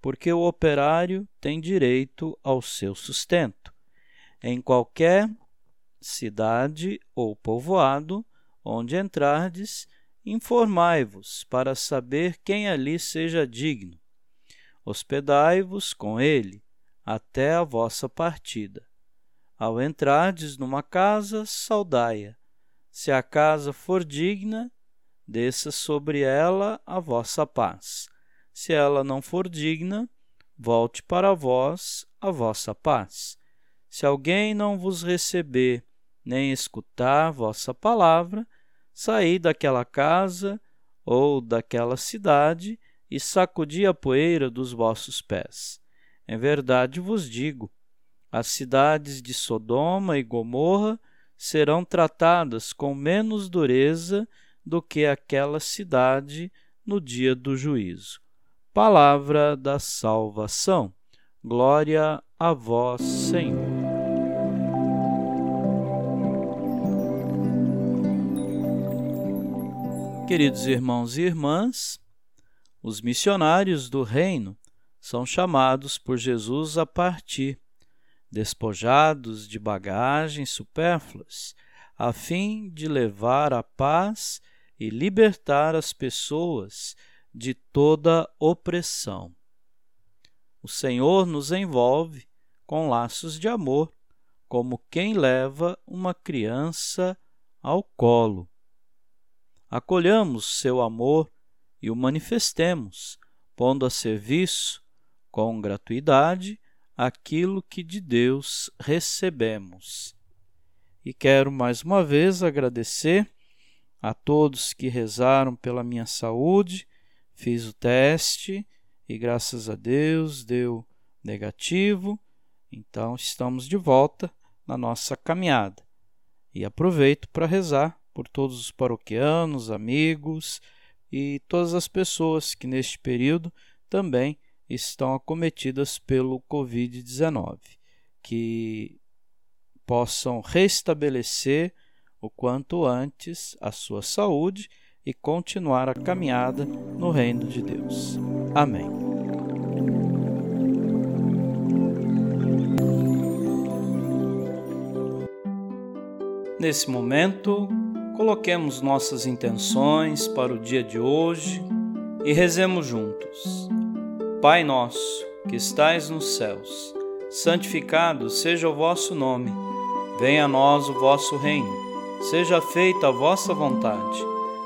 porque o operário tem direito ao seu sustento. Em qualquer cidade ou povoado onde entrardes, informai-vos para saber quem ali seja digno. Hospedai-vos com ele até a vossa partida. Ao entrardes numa casa, saudai-a. Se a casa for digna, desça sobre ela a vossa paz. Se ela não for digna, volte para vós a vossa paz. Se alguém não vos receber, nem escutar vossa palavra, saí daquela casa ou daquela cidade e sacudi a poeira dos vossos pés. Em verdade vos digo: as cidades de Sodoma e Gomorra serão tratadas com menos dureza do que aquela cidade no dia do juízo. Palavra da salvação. Glória a vós, Senhor. Queridos irmãos e irmãs, os missionários do reino são chamados por Jesus a partir, despojados de bagagens supérfluas, a fim de levar a paz e libertar as pessoas de toda opressão. O Senhor nos envolve com laços de amor, como quem leva uma criança ao colo. Acolhamos seu amor e o manifestemos, pondo a serviço, com gratuidade, aquilo que de Deus recebemos. E quero mais uma vez agradecer a todos que rezaram pela minha saúde Fiz o teste e graças a Deus deu negativo, então estamos de volta na nossa caminhada. E aproveito para rezar por todos os paroquianos, amigos e todas as pessoas que neste período também estão acometidas pelo Covid-19, que possam restabelecer o quanto antes a sua saúde e continuar a caminhada no reino de Deus. Amém. Nesse momento, coloquemos nossas intenções para o dia de hoje e rezemos juntos. Pai nosso, que estais nos céus, santificado seja o vosso nome. Venha a nós o vosso reino. Seja feita a vossa vontade